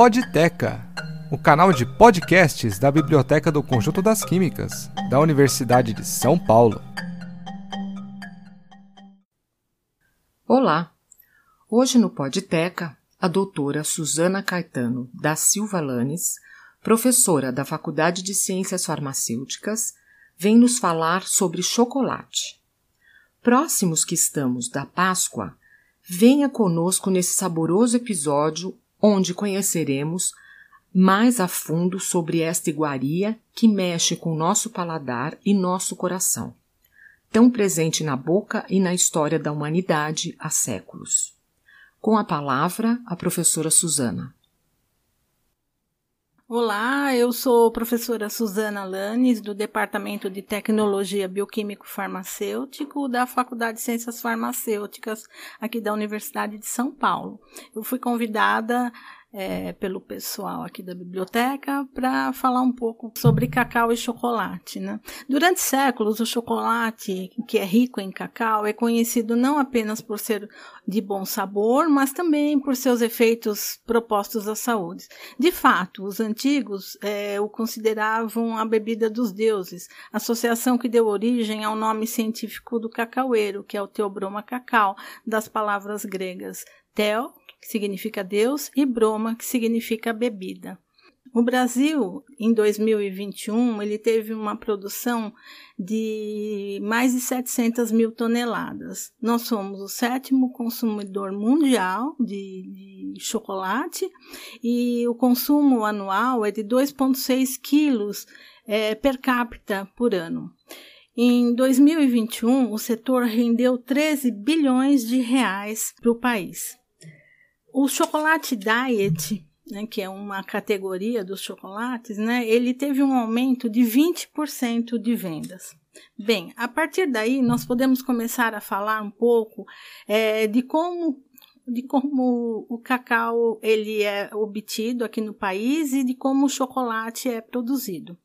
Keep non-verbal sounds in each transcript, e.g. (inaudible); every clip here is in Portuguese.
Podteca, o canal de podcasts da Biblioteca do Conjunto das Químicas, da Universidade de São Paulo. Olá! Hoje no Podteca, a doutora Suzana Caetano da Silva Lanes, professora da Faculdade de Ciências Farmacêuticas, vem nos falar sobre chocolate. Próximos que estamos da Páscoa, venha conosco nesse saboroso episódio onde conheceremos mais a fundo sobre esta iguaria que mexe com nosso paladar e nosso coração, tão presente na boca e na história da humanidade há séculos. Com a palavra, a professora Suzana. Olá, eu sou professora Suzana Lanes, do Departamento de Tecnologia Bioquímico Farmacêutico da Faculdade de Ciências Farmacêuticas aqui da Universidade de São Paulo. Eu fui convidada é, pelo pessoal aqui da biblioteca para falar um pouco sobre cacau e chocolate. Né? Durante séculos, o chocolate, que é rico em cacau, é conhecido não apenas por ser de bom sabor, mas também por seus efeitos propostos à saúde. De fato, os antigos é, o consideravam a bebida dos deuses, associação que deu origem ao nome científico do cacaueiro, que é o teobroma cacau, das palavras gregas Theo, que significa Deus, e Broma, que significa bebida. O Brasil, em 2021, ele teve uma produção de mais de 700 mil toneladas. Nós somos o sétimo consumidor mundial de, de chocolate e o consumo anual é de 2,6 quilos é, per capita por ano. Em 2021, o setor rendeu 13 bilhões de reais para o país. O chocolate diet, né, que é uma categoria dos chocolates, né, ele teve um aumento de 20% de vendas. Bem, a partir daí nós podemos começar a falar um pouco é, de como de como o cacau ele é obtido aqui no país e de como o chocolate é produzido.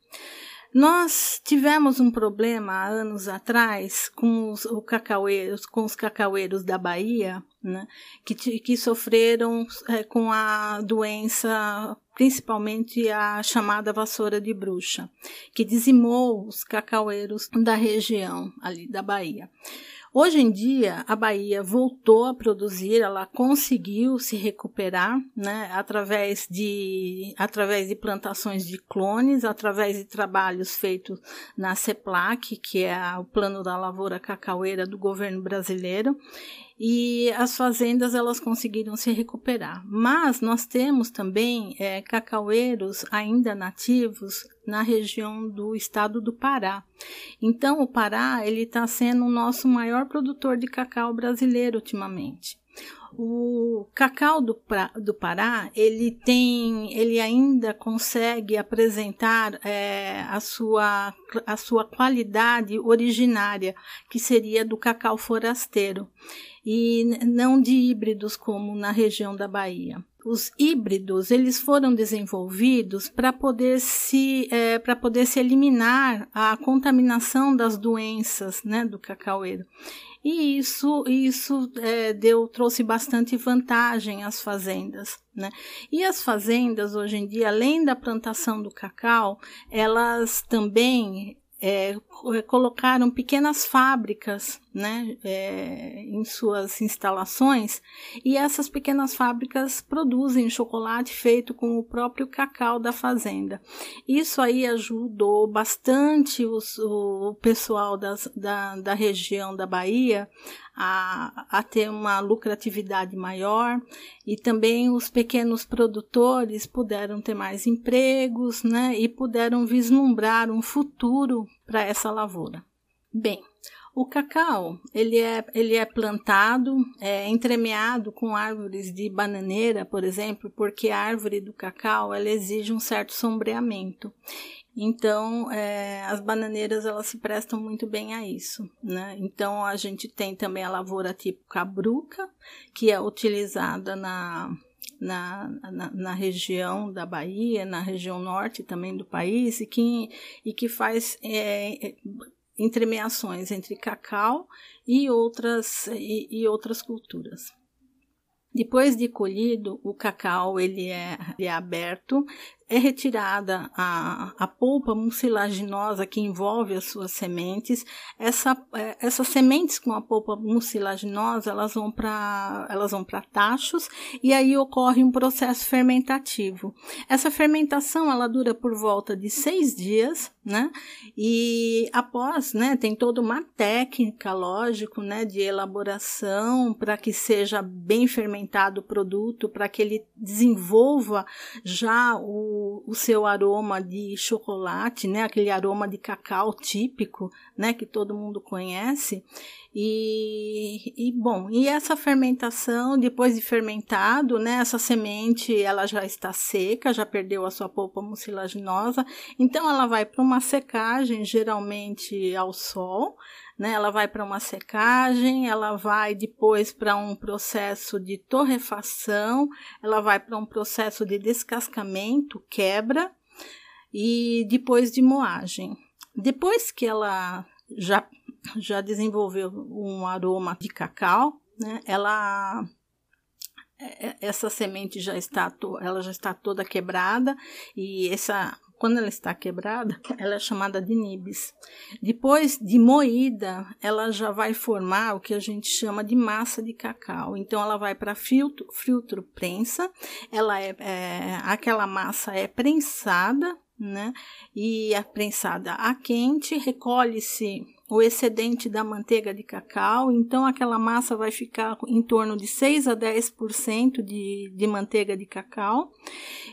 Nós tivemos um problema há anos atrás com os, cacaueiros, com os cacaueiros da Bahia, né, que, que sofreram é, com a doença, principalmente a chamada vassoura de bruxa, que dizimou os cacaueiros da região ali da Bahia. Hoje em dia, a Bahia voltou a produzir, ela conseguiu se recuperar, né, através de, através de plantações de clones, através de trabalhos feitos na CEPLAC, que é o Plano da Lavoura Cacaueira do governo brasileiro, e as fazendas elas conseguiram se recuperar. Mas nós temos também é, cacaueiros ainda nativos na região do estado do Pará. Então o Pará ele está sendo o nosso maior produtor de cacau brasileiro ultimamente. O cacau do, do Pará, ele tem, ele ainda consegue apresentar é, a, sua, a sua qualidade originária, que seria do cacau forasteiro, e não de híbridos como na região da Bahia. Os híbridos eles foram desenvolvidos para poder se é, para poder se eliminar a contaminação das doenças né, do cacaueiro e isso isso é, deu trouxe bastante vantagem às fazendas né? E as fazendas hoje em dia além da plantação do cacau elas também é, colocaram pequenas fábricas né, é, em suas instalações e essas pequenas fábricas produzem chocolate feito com o próprio cacau da fazenda. Isso aí ajudou bastante os, o pessoal das, da, da região da Bahia a, a ter uma lucratividade maior e também os pequenos produtores puderam ter mais empregos, né, e puderam vislumbrar um futuro para essa lavoura. Bem, o cacau, ele é, ele é plantado, é entremeado com árvores de bananeira, por exemplo, porque a árvore do cacau, ela exige um certo sombreamento. Então, é, as bananeiras elas se prestam muito bem a isso, né? Então, a gente tem também a lavoura tipo cabruca, que é utilizada na, na, na, na, região da Bahia, na região norte também do país, e que, e que faz é, é entremeações entre cacau e outras, e, e outras culturas. Depois de colhido, o cacau ele é, ele é aberto, é retirada a, a polpa mucilaginosa que envolve as suas sementes. Essa, é, essas sementes com a polpa mucilaginosa, elas vão para elas vão para tachos e aí ocorre um processo fermentativo. Essa fermentação ela dura por volta de seis dias, né? E após, né, tem toda uma técnica, lógico, né, de elaboração para que seja bem fermentado o produto, para que ele desenvolva já o o, seu aroma de chocolate, né? Aquele aroma de cacau típico, né? Que todo mundo conhece. E, e, bom, e essa fermentação, depois de fermentado, né, essa semente ela já está seca, já perdeu a sua polpa mucilaginosa, então ela vai para uma secagem, geralmente ao sol, né? Ela vai para uma secagem, ela vai depois para um processo de torrefação, ela vai para um processo de descascamento, quebra e depois de moagem. Depois que ela já já desenvolveu um aroma de cacau, né? Ela é, é, essa semente já está ela já está toda quebrada e essa quando ela está quebrada, ela é chamada de nibs. Depois de moída, ela já vai formar o que a gente chama de massa de cacau. Então, ela vai para filtro, filtro prensa. Ela é, é, aquela massa é prensada, né? E a prensada a quente recolhe-se o excedente da manteiga de cacau, então aquela massa vai ficar em torno de 6 a 10% de, de manteiga de cacau,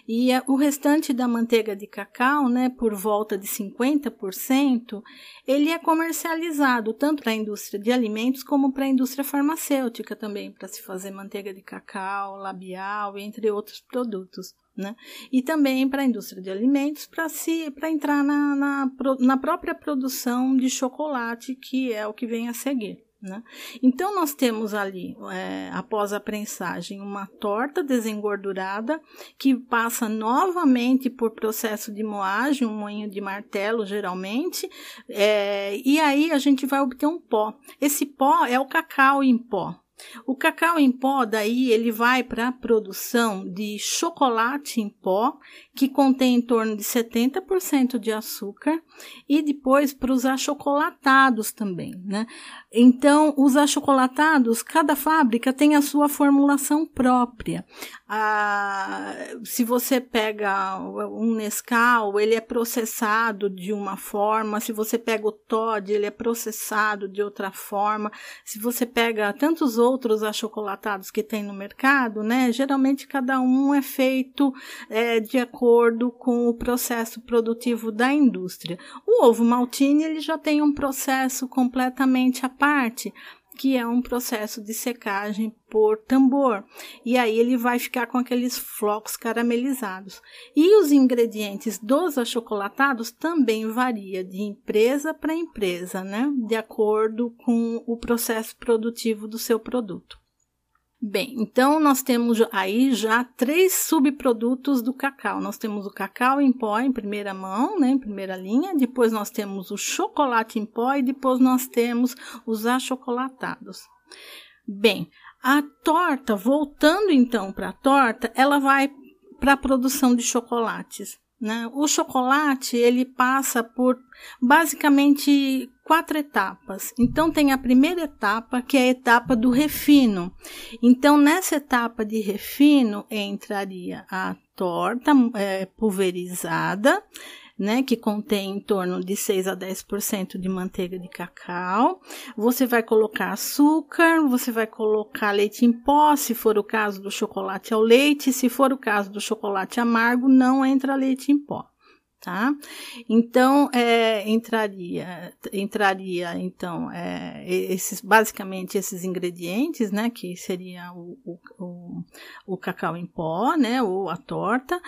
e o restante da manteiga de cacau, né, por volta de 50%, ele é comercializado tanto para a indústria de alimentos como para a indústria farmacêutica também, para se fazer manteiga de cacau, labial, entre outros produtos né? E também para a indústria de alimentos, para entrar na, na, na, própria produção de chocolate, que é o que vem a seguir. Né? Então, nós temos ali, é, após a prensagem, uma torta desengordurada que passa novamente por processo de moagem, um moinho de martelo, geralmente, é, e aí a gente vai obter um pó. Esse pó é o cacau em pó. O cacau em pó, daí, ele vai para a produção de chocolate em pó, que contém em torno de 70% de açúcar, e depois para os achocolatados também, né? Então, os achocolatados, cada fábrica tem a sua formulação própria. Ah, se você pega um Nescau, ele é processado de uma forma, se você pega o Todd, ele é processado de outra forma. Se você pega tantos outros achocolatados que tem no mercado, né, geralmente cada um é feito é, de acordo com o processo produtivo da indústria. O ovo maltine, ele já tem um processo completamente parte, que é um processo de secagem por tambor. E aí ele vai ficar com aqueles flocos caramelizados. E os ingredientes dos achocolatados também varia de empresa para empresa, né? De acordo com o processo produtivo do seu produto. Bem, então nós temos aí já três subprodutos do cacau. Nós temos o cacau em pó em primeira mão, né, em primeira linha, depois nós temos o chocolate em pó e depois nós temos os achocolatados. Bem, a torta, voltando então para a torta, ela vai para a produção de chocolates. Né? O chocolate ele passa por basicamente quatro etapas. Então tem a primeira etapa que é a etapa do refino. Então nessa etapa de refino entraria a torta é, pulverizada, né, que contém em torno de 6 a 10% de manteiga de cacau. Você vai colocar açúcar, você vai colocar leite em pó, se for o caso do chocolate ao leite, se for o caso do chocolate amargo, não entra leite em pó tá? Então, é, entraria, entraria, então, é, esses, basicamente esses ingredientes, né, que seria o, o, o, o, cacau em pó, né, ou a torta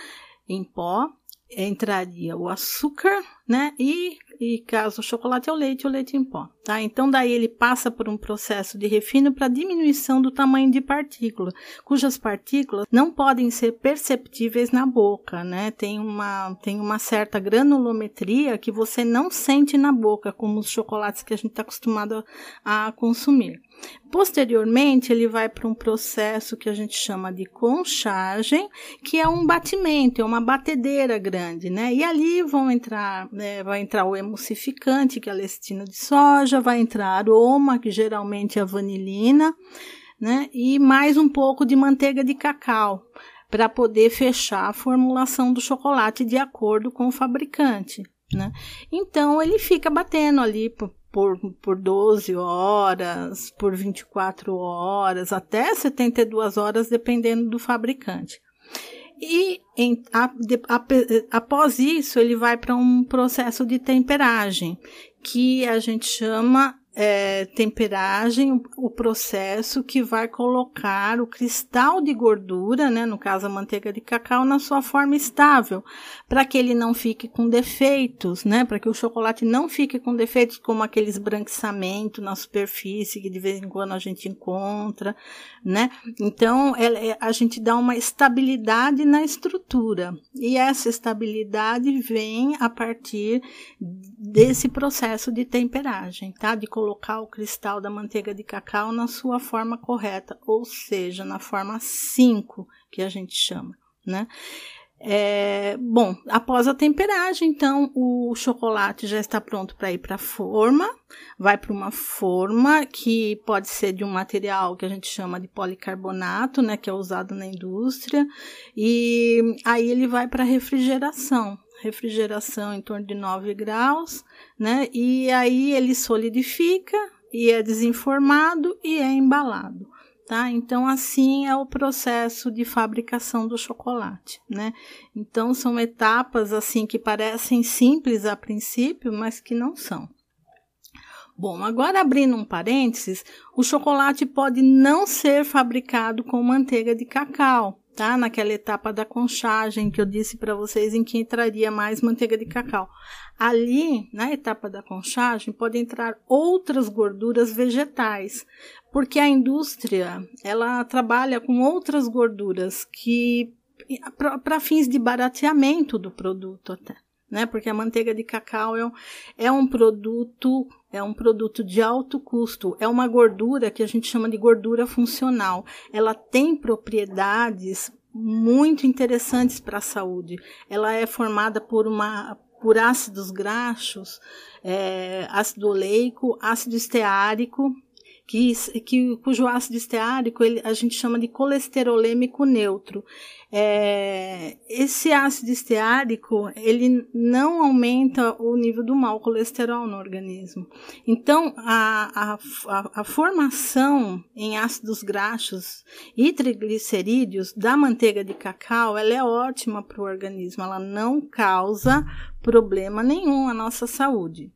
em pó, entraria o açúcar, né? E, e caso o chocolate ao leite, o leite em pó. Tá? Então, daí ele passa por um processo de refino para diminuição do tamanho de partícula, cujas partículas não podem ser perceptíveis na boca, né? Tem uma, tem uma certa granulometria que você não sente na boca, como os chocolates que a gente está acostumado a, a consumir. Posteriormente, ele vai para um processo que a gente chama de conchagem, que é um batimento, é uma batedeira grande, né? E ali vão entrar, né, vai entrar o emulsificante, que é a lectina de soja, vai entrar aroma, que geralmente é a vanilina, né? E mais um pouco de manteiga de cacau para poder fechar a formulação do chocolate de acordo com o fabricante. Né? Então ele fica batendo ali por, por 12 horas, por 24 horas, até 72 horas, dependendo do fabricante. E em, a, de, a, após isso, ele vai para um processo de temperagem, que a gente chama é, temperagem, o processo que vai colocar o cristal de gordura, né, no caso a manteiga de cacau, na sua forma estável, para que ele não fique com defeitos, né, para que o chocolate não fique com defeitos como aquele esbranquiçamento na superfície que de vez em quando a gente encontra, né. Então é, é, a gente dá uma estabilidade na estrutura e essa estabilidade vem a partir desse processo de temperagem, tá, de colocar o cristal da manteiga de cacau na sua forma correta, ou seja, na forma 5, que a gente chama, né? É, bom, após a temperagem, então o chocolate já está pronto para ir para a forma. Vai para uma forma que pode ser de um material que a gente chama de policarbonato, né, que é usado na indústria, e aí ele vai para refrigeração refrigeração em torno de 9 graus, né? E aí ele solidifica e é desenformado e é embalado. Tá? Então, assim é o processo de fabricação do chocolate, né? Então, são etapas assim que parecem simples a princípio, mas que não são. Bom, agora abrindo um parênteses, o chocolate pode não ser fabricado com manteiga de cacau, tá? Naquela etapa da conchagem que eu disse para vocês em que entraria mais manteiga de cacau. Ali, na etapa da conchagem, pode entrar outras gorduras vegetais, porque a indústria, ela trabalha com outras gorduras que para fins de barateamento do produto até né? Porque a manteiga de cacau é um, é um produto é um produto de alto custo, é uma gordura que a gente chama de gordura funcional. Ela tem propriedades muito interessantes para a saúde. Ela é formada por uma por ácidos graxos, é, ácido oleico, ácido esteárico que, que, cujo ácido esteárico ele, a gente chama de colesterolêmico neutro. É, esse ácido esteárico ele não aumenta o nível do mau colesterol no organismo. Então, a, a, a formação em ácidos graxos e triglicerídeos da manteiga de cacau ela é ótima para o organismo, ela não causa problema nenhum à nossa saúde.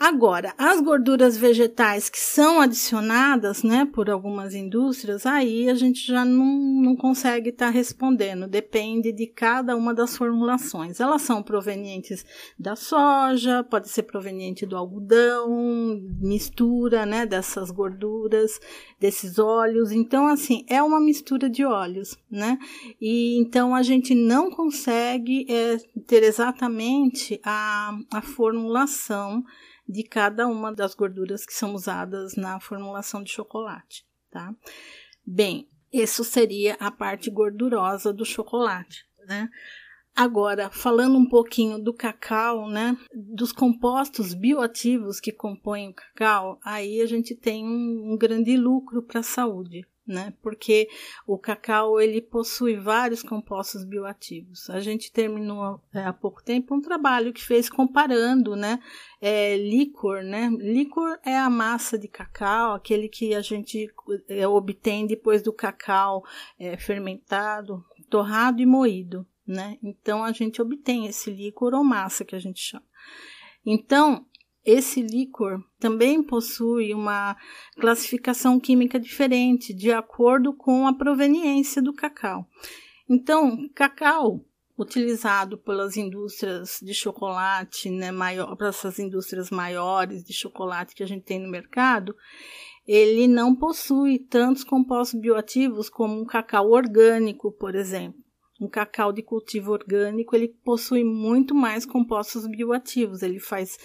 Agora, as gorduras vegetais que são adicionadas, né, por algumas indústrias, aí a gente já não, não consegue estar tá respondendo, depende de cada uma das formulações. Elas são provenientes da soja, pode ser proveniente do algodão, mistura, né, dessas gorduras, desses óleos. Então, assim, é uma mistura de óleos, né, e então a gente não consegue é, ter exatamente a, a formulação de cada uma das gorduras que são usadas na formulação de chocolate, tá? Bem, isso seria a parte gordurosa do chocolate, né? Agora, falando um pouquinho do cacau, né, dos compostos bioativos que compõem o cacau, aí a gente tem um, um grande lucro para a saúde, né? Porque o cacau ele possui vários compostos bioativos. A gente terminou é, há pouco tempo um trabalho que fez comparando, né? É, licor, né? Licor é a massa de cacau, aquele que a gente é, obtém depois do cacau é, fermentado, torrado e moído, né? Então a gente obtém esse licor ou massa que a gente chama. Então, esse líquor também possui uma classificação química diferente de acordo com a proveniência do cacau. Então, cacau, utilizado pelas indústrias de chocolate, né, maior, para essas indústrias maiores de chocolate que a gente tem no mercado, ele não possui tantos compostos bioativos como um cacau orgânico, por exemplo. Um cacau de cultivo orgânico, ele possui muito mais compostos bioativos, ele faz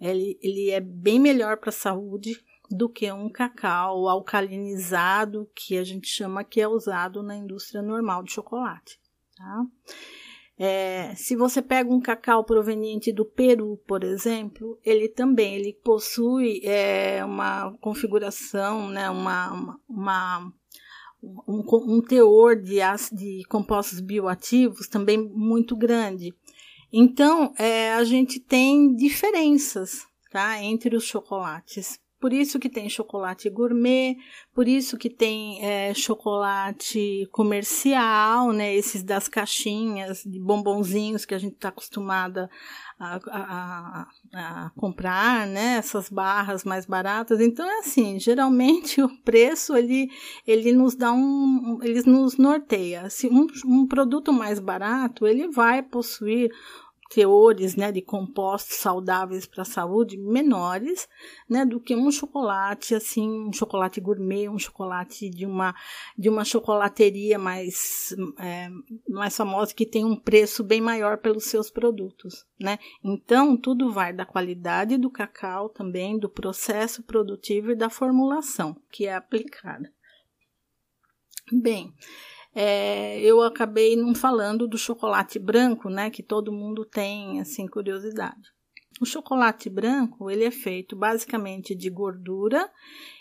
ele, ele é bem melhor para a saúde do que um cacau alcalinizado, que a gente chama que é usado na indústria normal de chocolate. Tá? É, se você pega um cacau proveniente do Peru, por exemplo, ele também ele possui é, uma configuração, né, uma, uma, uma um, um, teor de, de compostos bioativos também muito grande. Então, é, a gente tem diferenças tá, entre os chocolates. Por isso que tem chocolate gourmet, por isso que tem é, chocolate comercial, né? Esses das caixinhas de bombonzinhos que a gente está acostumada a, a, a, comprar, né? Essas barras mais baratas. Então é assim, geralmente (laughs) o preço ele, ele nos dá um, ele nos norteia. Se um, um produto mais barato ele vai possuir teores né, de compostos saudáveis para a saúde menores né, do que um chocolate assim um chocolate gourmet um chocolate de uma de uma chocolateria mais é, mais famosa que tem um preço bem maior pelos seus produtos né? Então tudo vai da qualidade do cacau também do processo produtivo e da formulação que é aplicada. Bem é, eu acabei não falando do chocolate branco, né, que todo mundo tem assim curiosidade. O chocolate branco ele é feito basicamente de gordura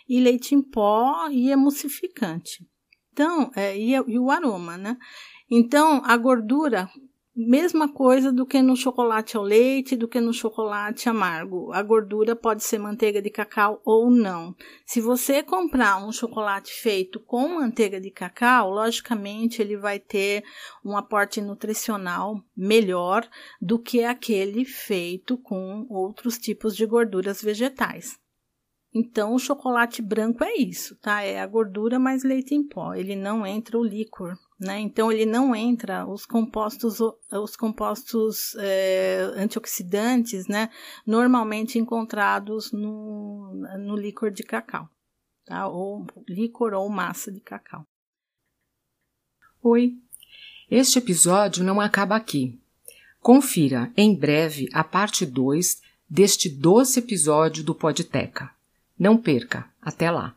e leite em pó e emulsificante. Então, é, e, e o aroma, né? Então, a gordura mesma coisa do que no chocolate ao leite, do que no chocolate amargo. A gordura pode ser manteiga de cacau ou não. Se você comprar um chocolate feito com manteiga de cacau, logicamente ele vai ter um aporte nutricional melhor do que aquele feito com outros tipos de gorduras vegetais. Então, o chocolate branco é isso, tá? É a gordura mais leite em pó. Ele não entra o líquor, né? Então, ele não entra os compostos, os compostos é, antioxidantes, né? Normalmente encontrados no, no líquor de cacau, tá? Ou líquor ou massa de cacau. Oi, este episódio não acaba aqui. Confira em breve a parte 2 deste doce episódio do Podteca. Não perca. Até lá.